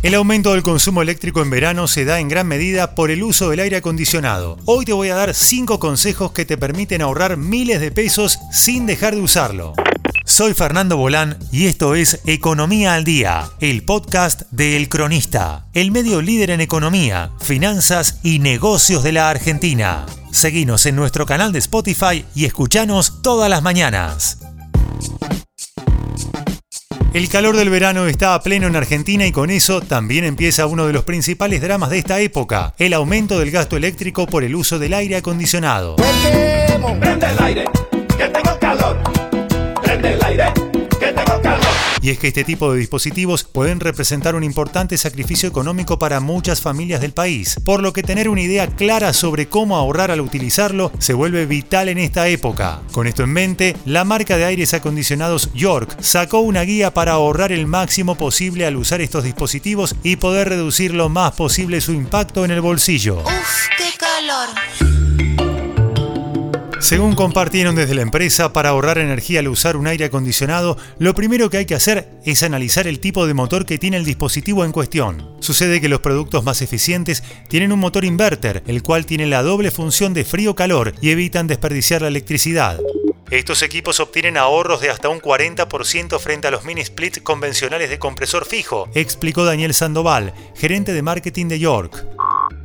El aumento del consumo eléctrico en verano se da en gran medida por el uso del aire acondicionado. Hoy te voy a dar 5 consejos que te permiten ahorrar miles de pesos sin dejar de usarlo. Soy Fernando Bolán y esto es Economía al Día, el podcast de El Cronista, el medio líder en economía, finanzas y negocios de la Argentina. Seguinos en nuestro canal de Spotify y escuchanos todas las mañanas. El calor del verano está a pleno en Argentina y con eso también empieza uno de los principales dramas de esta época, el aumento del gasto eléctrico por el uso del aire acondicionado. Prende el aire, que tengo calor. Prende el aire. Y es que este tipo de dispositivos pueden representar un importante sacrificio económico para muchas familias del país, por lo que tener una idea clara sobre cómo ahorrar al utilizarlo se vuelve vital en esta época. Con esto en mente, la marca de aires acondicionados York sacó una guía para ahorrar el máximo posible al usar estos dispositivos y poder reducir lo más posible su impacto en el bolsillo. Uf, qué calor. Según compartieron desde la empresa, para ahorrar energía al usar un aire acondicionado, lo primero que hay que hacer es analizar el tipo de motor que tiene el dispositivo en cuestión. Sucede que los productos más eficientes tienen un motor inverter, el cual tiene la doble función de frío-calor y evitan desperdiciar la electricidad. Estos equipos obtienen ahorros de hasta un 40% frente a los mini split convencionales de compresor fijo, explicó Daniel Sandoval, gerente de marketing de York.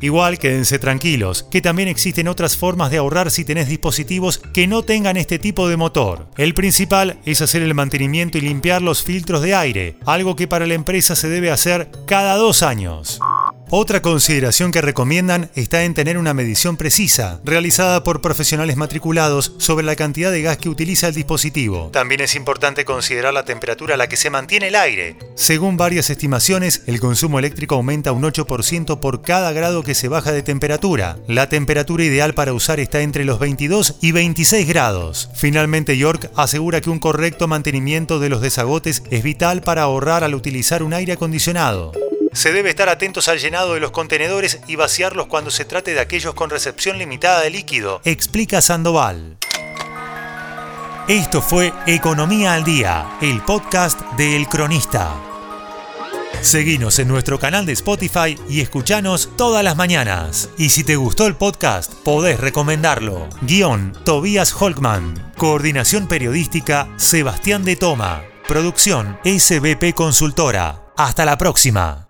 Igual quédense tranquilos, que también existen otras formas de ahorrar si tenés dispositivos que no tengan este tipo de motor. El principal es hacer el mantenimiento y limpiar los filtros de aire, algo que para la empresa se debe hacer cada dos años. Otra consideración que recomiendan está en tener una medición precisa, realizada por profesionales matriculados sobre la cantidad de gas que utiliza el dispositivo. También es importante considerar la temperatura a la que se mantiene el aire. Según varias estimaciones, el consumo eléctrico aumenta un 8% por cada grado que se baja de temperatura. La temperatura ideal para usar está entre los 22 y 26 grados. Finalmente, York asegura que un correcto mantenimiento de los desagotes es vital para ahorrar al utilizar un aire acondicionado. Se debe estar atentos al llenado de los contenedores y vaciarlos cuando se trate de aquellos con recepción limitada de líquido, explica Sandoval. Esto fue Economía al Día, el podcast de El Cronista. Seguinos en nuestro canal de Spotify y escuchanos todas las mañanas. Y si te gustó el podcast, podés recomendarlo. Guión Tobías Holkman. Coordinación periodística Sebastián de Toma. Producción SBP Consultora. Hasta la próxima.